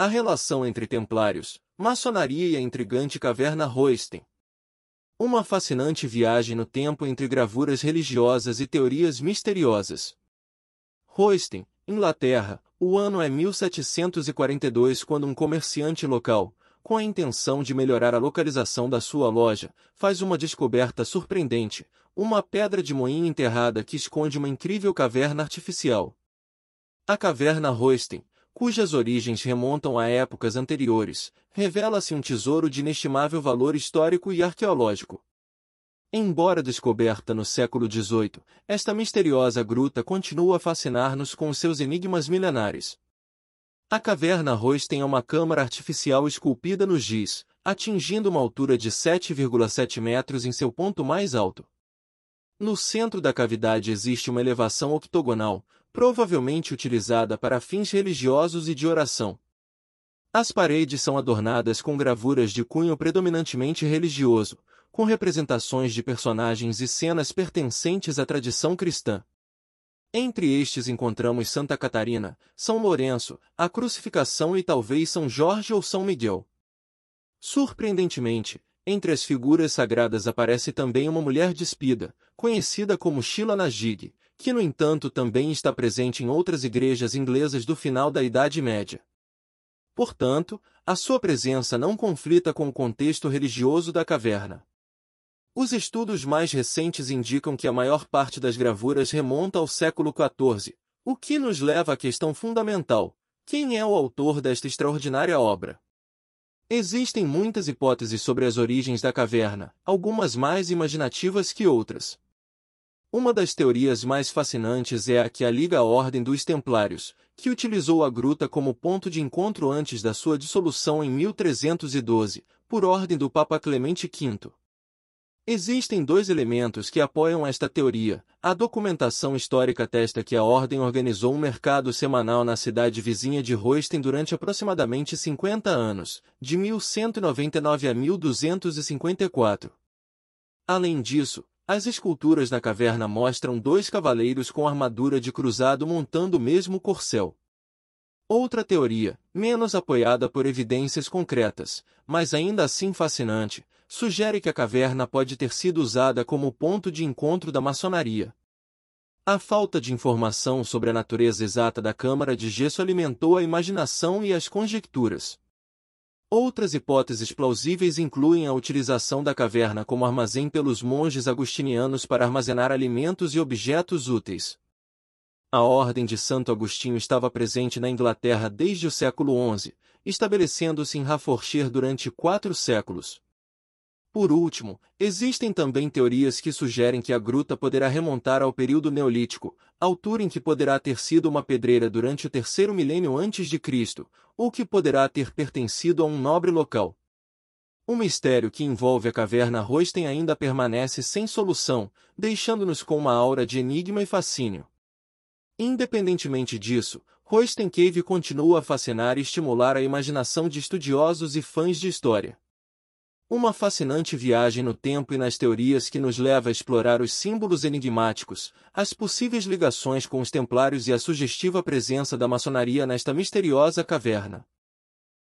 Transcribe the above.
A relação entre templários, maçonaria e a intrigante caverna Royston. Uma fascinante viagem no tempo entre gravuras religiosas e teorias misteriosas. Royston, Inglaterra, o ano é 1742 quando um comerciante local, com a intenção de melhorar a localização da sua loja, faz uma descoberta surpreendente, uma pedra de moinho enterrada que esconde uma incrível caverna artificial. A caverna Royston, cujas origens remontam a épocas anteriores, revela-se um tesouro de inestimável valor histórico e arqueológico. Embora descoberta no século XVIII, esta misteriosa gruta continua a fascinar-nos com seus enigmas milenares. A caverna Royce tem uma câmara artificial esculpida no giz, atingindo uma altura de 7,7 metros em seu ponto mais alto. No centro da cavidade existe uma elevação octogonal, provavelmente utilizada para fins religiosos e de oração. As paredes são adornadas com gravuras de cunho predominantemente religioso, com representações de personagens e cenas pertencentes à tradição cristã. Entre estes encontramos Santa Catarina, São Lourenço, a Crucificação e talvez São Jorge ou São Miguel. Surpreendentemente, entre as figuras sagradas aparece também uma mulher despida, conhecida como Sheila Najig, que no entanto também está presente em outras igrejas inglesas do final da Idade Média. Portanto, a sua presença não conflita com o contexto religioso da caverna. Os estudos mais recentes indicam que a maior parte das gravuras remonta ao século XIV, o que nos leva à questão fundamental: quem é o autor desta extraordinária obra? Existem muitas hipóteses sobre as origens da caverna, algumas mais imaginativas que outras. Uma das teorias mais fascinantes é a que a liga a Ordem dos Templários, que utilizou a gruta como ponto de encontro antes da sua dissolução em 1312, por ordem do Papa Clemente V. Existem dois elementos que apoiam esta teoria. A documentação histórica atesta que a Ordem organizou um mercado semanal na cidade vizinha de Royston durante aproximadamente 50 anos, de 1199 a 1254. Além disso, as esculturas na caverna mostram dois cavaleiros com armadura de cruzado montando o mesmo corcel. Outra teoria, menos apoiada por evidências concretas, mas ainda assim fascinante, sugere que a caverna pode ter sido usada como ponto de encontro da maçonaria. A falta de informação sobre a natureza exata da câmara de gesso alimentou a imaginação e as conjecturas. Outras hipóteses plausíveis incluem a utilização da caverna como armazém pelos monges agustinianos para armazenar alimentos e objetos úteis. A Ordem de Santo Agostinho estava presente na Inglaterra desde o século XI, estabelecendo-se em Hertfordshire durante quatro séculos. Por último, existem também teorias que sugerem que a gruta poderá remontar ao período neolítico, altura em que poderá ter sido uma pedreira durante o terceiro milênio antes de Cristo, ou que poderá ter pertencido a um nobre local. O mistério que envolve a caverna Royston ainda permanece sem solução, deixando-nos com uma aura de enigma e fascínio. Independentemente disso, Royston Cave continua a fascinar e estimular a imaginação de estudiosos e fãs de história. Uma fascinante viagem no tempo e nas teorias que nos leva a explorar os símbolos enigmáticos, as possíveis ligações com os templários e a sugestiva presença da maçonaria nesta misteriosa caverna.